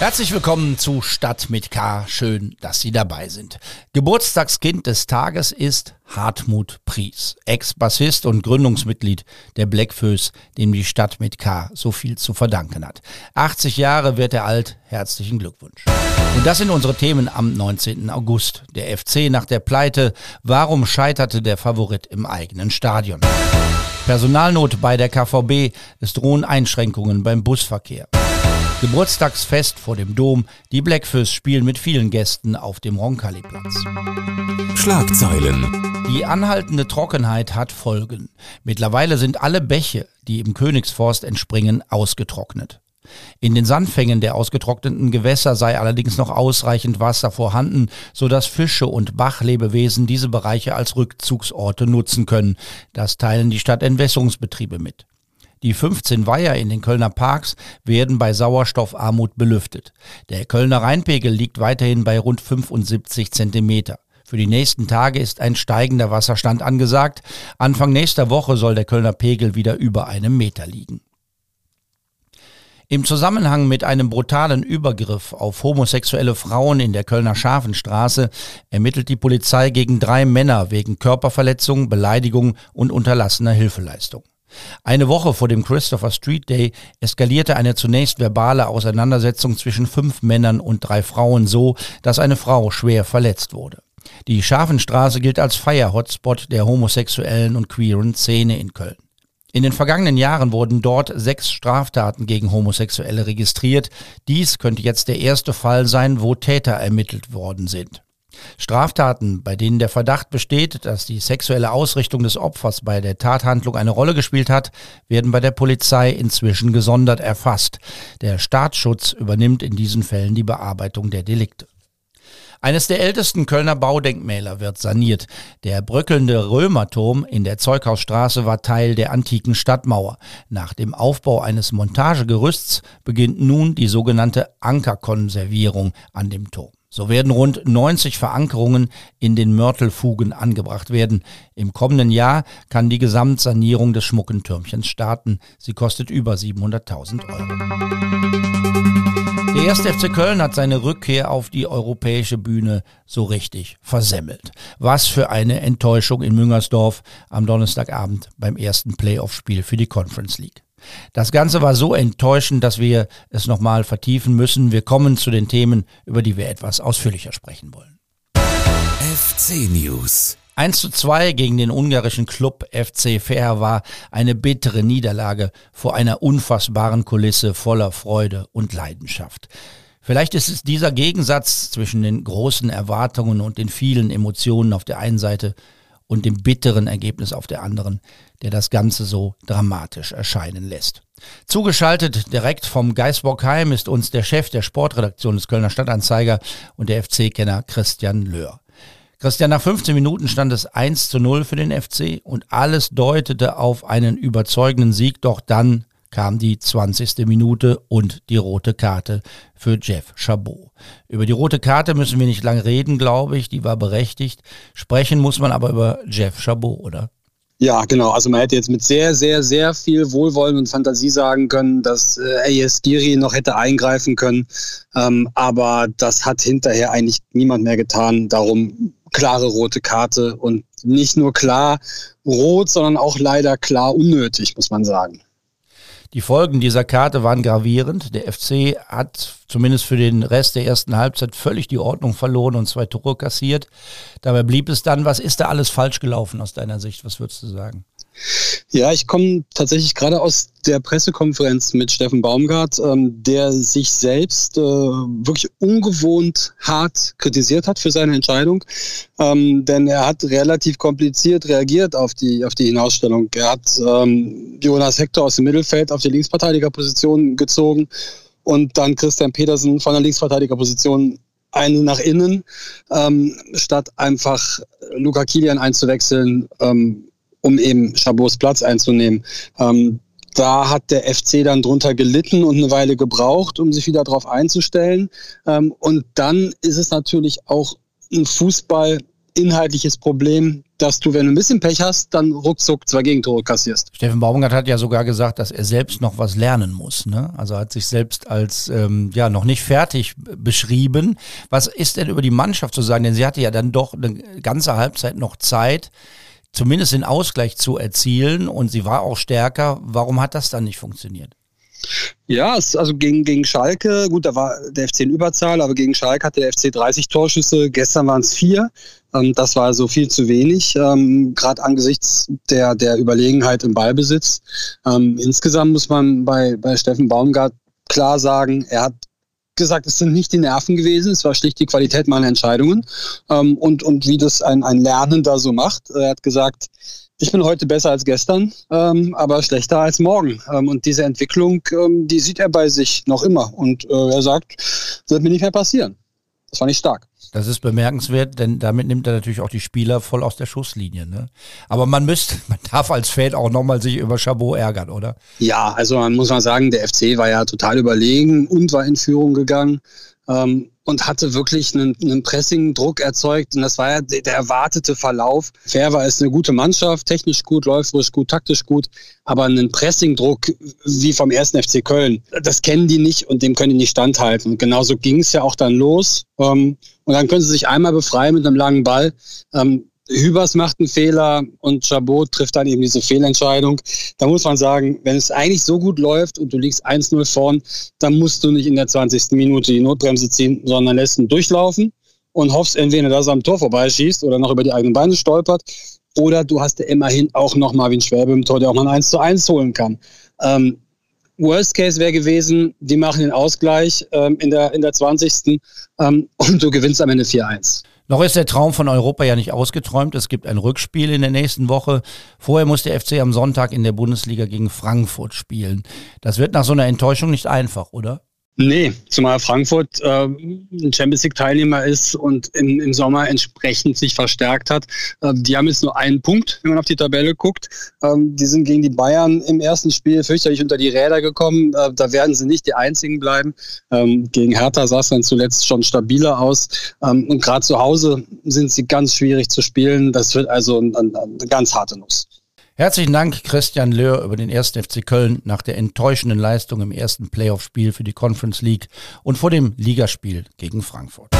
Herzlich willkommen zu Stadt mit K. Schön, dass Sie dabei sind. Geburtstagskind des Tages ist Hartmut Pries, Ex-Bassist und Gründungsmitglied der Blackfoes, dem die Stadt mit K so viel zu verdanken hat. 80 Jahre wird er alt. Herzlichen Glückwunsch. Und das sind unsere Themen am 19. August. Der FC nach der Pleite. Warum scheiterte der Favorit im eigenen Stadion? Personalnot bei der KVB. Es drohen Einschränkungen beim Busverkehr. Geburtstagsfest vor dem Dom. Die Blackfoes spielen mit vielen Gästen auf dem Roncalli-Platz. Schlagzeilen. Die anhaltende Trockenheit hat Folgen. Mittlerweile sind alle Bäche, die im Königsforst entspringen, ausgetrocknet. In den Sandfängen der ausgetrockneten Gewässer sei allerdings noch ausreichend Wasser vorhanden, so dass Fische und Bachlebewesen diese Bereiche als Rückzugsorte nutzen können. Das teilen die Stadtentwässerungsbetriebe mit. Die 15 Weiher in den Kölner Parks werden bei Sauerstoffarmut belüftet. Der Kölner Rheinpegel liegt weiterhin bei rund 75 Zentimeter. Für die nächsten Tage ist ein steigender Wasserstand angesagt. Anfang nächster Woche soll der Kölner Pegel wieder über einem Meter liegen. Im Zusammenhang mit einem brutalen Übergriff auf homosexuelle Frauen in der Kölner Schafenstraße ermittelt die Polizei gegen drei Männer wegen Körperverletzung, Beleidigung und unterlassener Hilfeleistung. Eine Woche vor dem Christopher Street Day eskalierte eine zunächst verbale Auseinandersetzung zwischen fünf Männern und drei Frauen so, dass eine Frau schwer verletzt wurde. Die Schafenstraße gilt als Feier-Hotspot der homosexuellen und queeren Szene in Köln. In den vergangenen Jahren wurden dort sechs Straftaten gegen Homosexuelle registriert. Dies könnte jetzt der erste Fall sein, wo Täter ermittelt worden sind. Straftaten, bei denen der Verdacht besteht, dass die sexuelle Ausrichtung des Opfers bei der Tathandlung eine Rolle gespielt hat, werden bei der Polizei inzwischen gesondert erfasst. Der Staatsschutz übernimmt in diesen Fällen die Bearbeitung der Delikte. Eines der ältesten Kölner Baudenkmäler wird saniert. Der bröckelnde Römerturm in der Zeughausstraße war Teil der antiken Stadtmauer. Nach dem Aufbau eines Montagegerüsts beginnt nun die sogenannte Ankerkonservierung an dem Turm. So werden rund 90 Verankerungen in den Mörtelfugen angebracht werden. Im kommenden Jahr kann die Gesamtsanierung des schmucken Türmchens starten. Sie kostet über 700.000 Euro. Der 1. FC Köln hat seine Rückkehr auf die europäische Bühne so richtig versemmelt. Was für eine Enttäuschung in Müngersdorf am Donnerstagabend beim ersten Playoff-Spiel für die Conference League. Das Ganze war so enttäuschend, dass wir es nochmal vertiefen müssen. Wir kommen zu den Themen, über die wir etwas ausführlicher sprechen wollen. FC News. 1 zu 2 gegen den ungarischen Club FC Fair war eine bittere Niederlage vor einer unfassbaren Kulisse voller Freude und Leidenschaft. Vielleicht ist es dieser Gegensatz zwischen den großen Erwartungen und den vielen Emotionen auf der einen Seite und dem bitteren Ergebnis auf der anderen, der das Ganze so dramatisch erscheinen lässt. Zugeschaltet direkt vom Geisbockheim ist uns der Chef der Sportredaktion des Kölner Stadtanzeiger und der FC-Kenner Christian Löhr. Christian, nach 15 Minuten stand es 1 zu 0 für den FC und alles deutete auf einen überzeugenden Sieg, doch dann kam die 20. Minute und die rote Karte für Jeff Chabot. Über die rote Karte müssen wir nicht lange reden, glaube ich, die war berechtigt. Sprechen muss man aber über Jeff Chabot, oder? Ja, genau. Also man hätte jetzt mit sehr, sehr, sehr viel Wohlwollen und Fantasie sagen können, dass äh, AS Giri noch hätte eingreifen können. Ähm, aber das hat hinterher eigentlich niemand mehr getan. Darum klare rote Karte und nicht nur klar rot, sondern auch leider klar unnötig, muss man sagen. Die Folgen dieser Karte waren gravierend. Der FC hat zumindest für den Rest der ersten Halbzeit völlig die Ordnung verloren und zwei Tore kassiert. Dabei blieb es dann, was ist da alles falsch gelaufen aus deiner Sicht? Was würdest du sagen? Ja, ich komme tatsächlich gerade aus der Pressekonferenz mit Steffen Baumgart, ähm, der sich selbst äh, wirklich ungewohnt hart kritisiert hat für seine Entscheidung. Ähm, denn er hat relativ kompliziert reagiert auf die, auf die Hinausstellung. Er hat ähm, Jonas Hector aus dem Mittelfeld auf die Linksverteidigerposition gezogen und dann Christian Petersen von der Linksverteidigerposition eine nach innen, ähm, statt einfach Luca Kilian einzuwechseln. Um eben Chabots Platz einzunehmen. Ähm, da hat der FC dann drunter gelitten und eine Weile gebraucht, um sich wieder darauf einzustellen. Ähm, und dann ist es natürlich auch ein Fußball inhaltliches Problem, dass du, wenn du ein bisschen Pech hast, dann ruckzuck zwei Gegentore kassierst. Steffen Baumgart hat ja sogar gesagt, dass er selbst noch was lernen muss. Ne? Also hat sich selbst als ähm, ja noch nicht fertig beschrieben. Was ist denn über die Mannschaft zu sagen? Denn sie hatte ja dann doch eine ganze Halbzeit noch Zeit, zumindest den Ausgleich zu erzielen und sie war auch stärker. Warum hat das dann nicht funktioniert? Ja, es, also gegen, gegen Schalke, gut, da war der FC in Überzahl, aber gegen Schalke hatte der FC 30 Torschüsse, gestern waren es vier. Ähm, das war also viel zu wenig, ähm, gerade angesichts der, der Überlegenheit im Ballbesitz. Ähm, insgesamt muss man bei, bei Steffen Baumgart klar sagen, er hat gesagt, es sind nicht die Nerven gewesen, es war schlicht die Qualität meiner Entscheidungen ähm, und, und wie das ein, ein Lernender so macht. Er hat gesagt, ich bin heute besser als gestern, ähm, aber schlechter als morgen. Ähm, und diese Entwicklung, ähm, die sieht er bei sich noch immer. Und äh, er sagt, wird mir nicht mehr passieren. Das fand ich stark. Das ist bemerkenswert, denn damit nimmt er natürlich auch die Spieler voll aus der Schusslinie. Ne? Aber man müsste, man darf als Fan auch nochmal sich über Chabot ärgern, oder? Ja, also man muss mal sagen, der FC war ja total überlegen und war in Führung gegangen. Ähm, und hatte wirklich einen, einen Pressing-Druck erzeugt. Und das war ja der, erwartete Verlauf. Ferver ist eine gute Mannschaft, technisch gut, läuferisch gut, taktisch gut. Aber einen Pressing-Druck wie vom ersten FC Köln, das kennen die nicht und dem können die nicht standhalten. Und genauso ging es ja auch dann los. Ähm, und dann können sie sich einmal befreien mit einem langen Ball. Ähm, Hübers macht einen Fehler und Chabot trifft dann eben diese Fehlentscheidung. Da muss man sagen, wenn es eigentlich so gut läuft und du liegst 1-0 vorn, dann musst du nicht in der 20. Minute die Notbremse ziehen, sondern lässt ihn durchlaufen und hoffst entweder, dass er am Tor vorbeischießt oder noch über die eigenen Beine stolpert. Oder du hast ja immerhin auch noch Marvin Schwäbe im Tor, der auch mal ein 1 zu 1 holen kann. Ähm, Worst Case wäre gewesen, die machen den Ausgleich ähm, in, der, in der 20. Ähm, und du gewinnst am Ende 4-1. Noch ist der Traum von Europa ja nicht ausgeträumt. Es gibt ein Rückspiel in der nächsten Woche. Vorher muss der FC am Sonntag in der Bundesliga gegen Frankfurt spielen. Das wird nach so einer Enttäuschung nicht einfach, oder? Nee, zumal Frankfurt äh, ein Champions League-Teilnehmer ist und im, im Sommer entsprechend sich verstärkt hat. Äh, die haben jetzt nur einen Punkt, wenn man auf die Tabelle guckt. Ähm, die sind gegen die Bayern im ersten Spiel fürchterlich unter die Räder gekommen. Äh, da werden sie nicht die einzigen bleiben. Ähm, gegen Hertha sah es dann zuletzt schon stabiler aus. Ähm, und gerade zu Hause sind sie ganz schwierig zu spielen. Das wird also ein, ein, eine ganz harte Nuss. Herzlichen Dank, Christian Löhr, über den ersten FC Köln nach der enttäuschenden Leistung im ersten Playoff-Spiel für die Conference League und vor dem Ligaspiel gegen Frankfurt.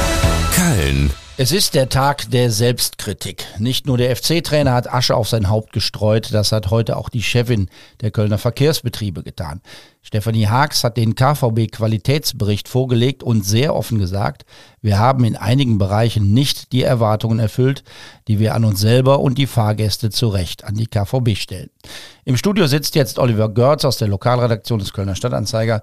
Köln. Es ist der Tag der Selbstkritik. Nicht nur der FC-Trainer hat Asche auf sein Haupt gestreut, das hat heute auch die Chefin der Kölner Verkehrsbetriebe getan. Stefanie Haags hat den KVB-Qualitätsbericht vorgelegt und sehr offen gesagt, wir haben in einigen Bereichen nicht die Erwartungen erfüllt, die wir an uns selber und die Fahrgäste zu Recht an die KVB stellen. Im Studio sitzt jetzt Oliver Görz aus der Lokalredaktion des Kölner Stadtanzeiger.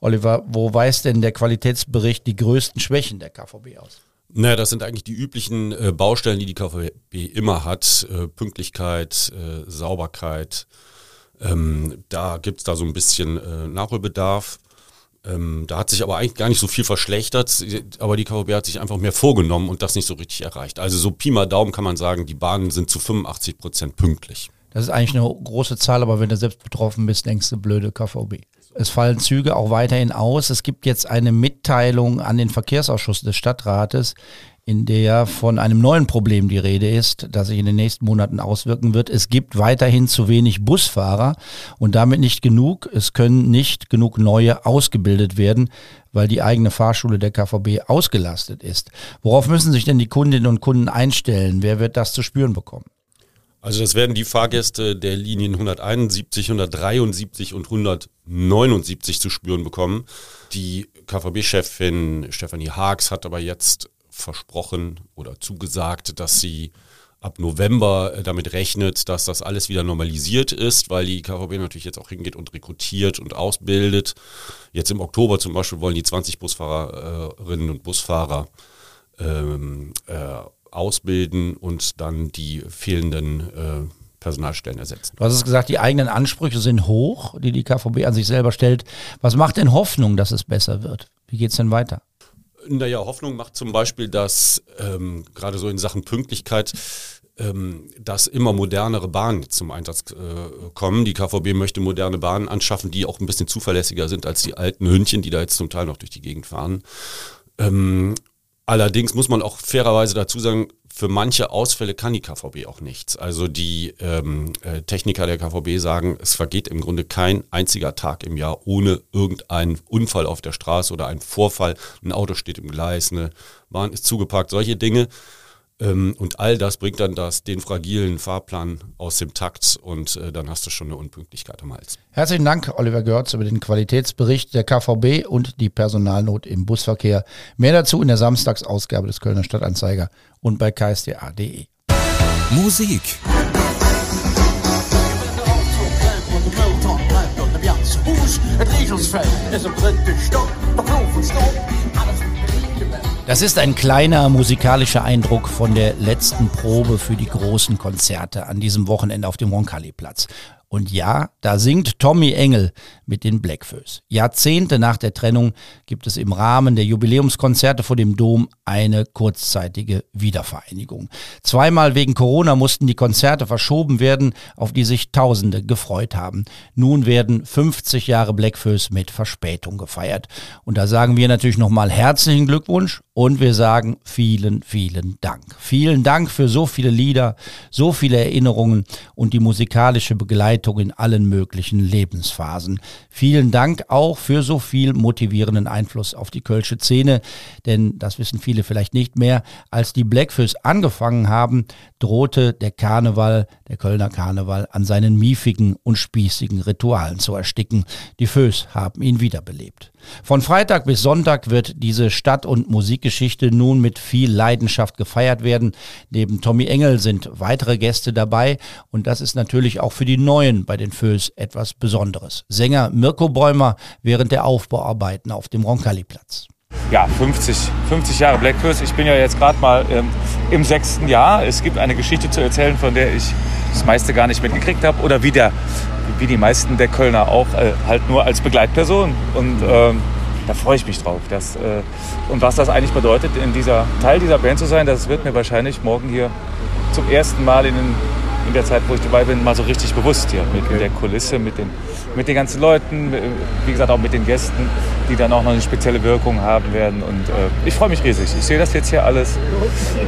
Oliver, wo weist denn der Qualitätsbericht die größten Schwächen der KVB aus? Naja, das sind eigentlich die üblichen äh, Baustellen, die die KVB immer hat. Äh, Pünktlichkeit, äh, Sauberkeit, ähm, da gibt's da so ein bisschen äh, Nachholbedarf. Ähm, da hat sich aber eigentlich gar nicht so viel verschlechtert, aber die KVB hat sich einfach mehr vorgenommen und das nicht so richtig erreicht. Also so Pi mal Daumen kann man sagen, die Bahnen sind zu 85 Prozent pünktlich. Das ist eigentlich eine große Zahl, aber wenn du selbst betroffen bist, denkst du blöde KVB. Es fallen Züge auch weiterhin aus. Es gibt jetzt eine Mitteilung an den Verkehrsausschuss des Stadtrates, in der von einem neuen Problem die Rede ist, das sich in den nächsten Monaten auswirken wird. Es gibt weiterhin zu wenig Busfahrer und damit nicht genug. Es können nicht genug neue ausgebildet werden, weil die eigene Fahrschule der KVB ausgelastet ist. Worauf müssen sich denn die Kundinnen und Kunden einstellen? Wer wird das zu spüren bekommen? Also das werden die Fahrgäste der Linien 171, 173 und 179 zu spüren bekommen. Die KVB-Chefin Stefanie Haags hat aber jetzt versprochen oder zugesagt, dass sie ab November äh, damit rechnet, dass das alles wieder normalisiert ist, weil die KVB natürlich jetzt auch hingeht und rekrutiert und ausbildet. Jetzt im Oktober zum Beispiel wollen die 20 Busfahrerinnen und Busfahrer ähm, äh, ausbilden und dann die fehlenden äh, Personalstellen ersetzen. Du hast es gesagt, die eigenen Ansprüche sind hoch, die die KVB an sich selber stellt. Was macht denn Hoffnung, dass es besser wird? Wie geht es denn weiter? Naja, Hoffnung macht zum Beispiel, dass ähm, gerade so in Sachen Pünktlichkeit ähm, dass immer modernere Bahnen zum Einsatz äh, kommen. Die KVB möchte moderne Bahnen anschaffen, die auch ein bisschen zuverlässiger sind als die alten Hündchen, die da jetzt zum Teil noch durch die Gegend fahren. Ähm, Allerdings muss man auch fairerweise dazu sagen, für manche Ausfälle kann die KVB auch nichts. Also die ähm, äh, Techniker der KVB sagen, es vergeht im Grunde kein einziger Tag im Jahr ohne irgendeinen Unfall auf der Straße oder einen Vorfall. Ein Auto steht im Gleis, eine Bahn ist zugeparkt, solche Dinge. Ähm, und all das bringt dann das, den fragilen Fahrplan aus dem Takt und äh, dann hast du schon eine Unpünktlichkeit am Hals. Herzlichen Dank, Oliver Görz, über den Qualitätsbericht der KVB und die Personalnot im Busverkehr. Mehr dazu in der Samstagsausgabe des Kölner Stadtanzeiger und bei ksda.de. Musik. Das ist ein kleiner musikalischer Eindruck von der letzten Probe für die großen Konzerte an diesem Wochenende auf dem Roncalli-Platz. Und ja, da singt Tommy Engel mit den Blackfoes. Jahrzehnte nach der Trennung gibt es im Rahmen der Jubiläumskonzerte vor dem Dom eine kurzzeitige Wiedervereinigung. Zweimal wegen Corona mussten die Konzerte verschoben werden, auf die sich Tausende gefreut haben. Nun werden 50 Jahre Blackfoes mit Verspätung gefeiert. Und da sagen wir natürlich nochmal herzlichen Glückwunsch und wir sagen vielen, vielen Dank. Vielen Dank für so viele Lieder, so viele Erinnerungen und die musikalische Begleitung in allen möglichen Lebensphasen. Vielen Dank auch für so viel motivierenden Einfluss auf die Kölsche Szene, denn das wissen viele vielleicht nicht mehr. Als die Blackfoes angefangen haben, drohte der Karneval, der Kölner Karneval, an seinen miefigen und spießigen Ritualen zu ersticken. Die Fös haben ihn wiederbelebt. Von Freitag bis Sonntag wird diese Stadt- und Musikgeschichte nun mit viel Leidenschaft gefeiert werden. Neben Tommy Engel sind weitere Gäste dabei und das ist natürlich auch für die Neuen bei den Fös etwas Besonderes. Sänger Mirko Bäumer während der Aufbauarbeiten auf dem Roncalli-Platz. Ja, 50, 50 Jahre Black Curse. Ich bin ja jetzt gerade mal ähm, im sechsten Jahr. Es gibt eine Geschichte zu erzählen, von der ich das meiste gar nicht mitgekriegt habe. Oder wie, der, wie die meisten der Kölner auch, äh, halt nur als Begleitperson. Und ähm, da freue ich mich drauf. Das, äh, und was das eigentlich bedeutet, in dieser Teil dieser Band zu sein, das wird mir wahrscheinlich morgen hier zum ersten Mal in, den, in der Zeit, wo ich dabei bin, mal so richtig bewusst hier. Mit okay. der Kulisse, mit den, mit den ganzen Leuten, wie gesagt auch mit den Gästen, die dann auch noch eine spezielle Wirkung haben werden. Und äh, ich freue mich riesig. Ich sehe das jetzt hier alles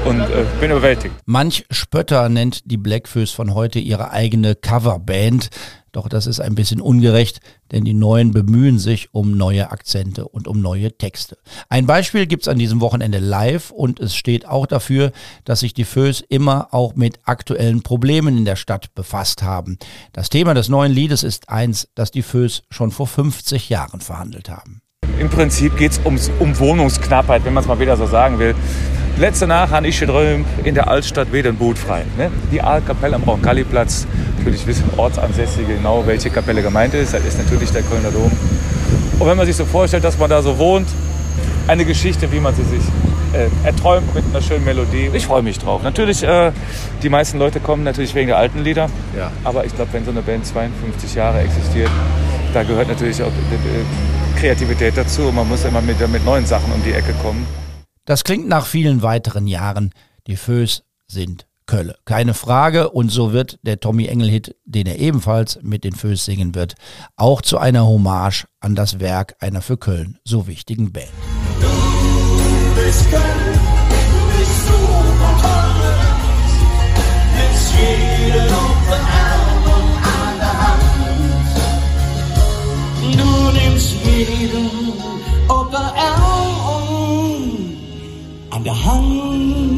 und äh, bin überwältigt. Manch Spötter nennt die Blackfoes von heute ihre eigene Coverband. Doch das ist ein bisschen ungerecht, denn die Neuen bemühen sich um neue Akzente und um neue Texte. Ein Beispiel gibt's an diesem Wochenende live und es steht auch dafür, dass sich die Fös immer auch mit aktuellen Problemen in der Stadt befasst haben. Das Thema des neuen Liedes ist eins, das die Fös schon vor 50 Jahren verhandelt haben. Im Prinzip geht's ums, um Wohnungsknappheit, wenn man es mal wieder so sagen will. Letzte Nacht habe ich geträumt, in der Altstadt wieder ein Boot frei. Ne? Die Aalkapelle am Roncalli-Platz. Natürlich wissen Ortsansässige genau, welche Kapelle gemeint ist. Das ist natürlich der Kölner Dom. Und wenn man sich so vorstellt, dass man da so wohnt, eine Geschichte, wie man sie sich äh, erträumt mit einer schönen Melodie. Ich freue mich drauf. Natürlich, äh, die meisten Leute kommen natürlich wegen der alten Lieder. Ja. Aber ich glaube, wenn so eine Band 52 Jahre existiert, da gehört natürlich auch äh, Kreativität dazu. Und man muss immer mit, mit neuen Sachen um die Ecke kommen. Das klingt nach vielen weiteren Jahren. Die Fös sind Kölle. Keine Frage. Und so wird der Tommy Engel-Hit, den er ebenfalls mit den Fös singen wird, auch zu einer Hommage an das Werk einer für Köln so wichtigen Band. Du bist Köln, du bist super jeden an der Hand. Du nimmst jeden der an der Hand.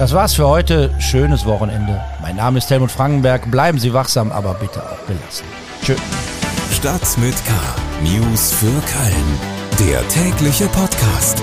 Das war's für heute. Schönes Wochenende. Mein Name ist Helmut Frankenberg. Bleiben Sie wachsam, aber bitte auch gelassen. Tschö. Stadt mit K. News für Köln. Der tägliche Podcast.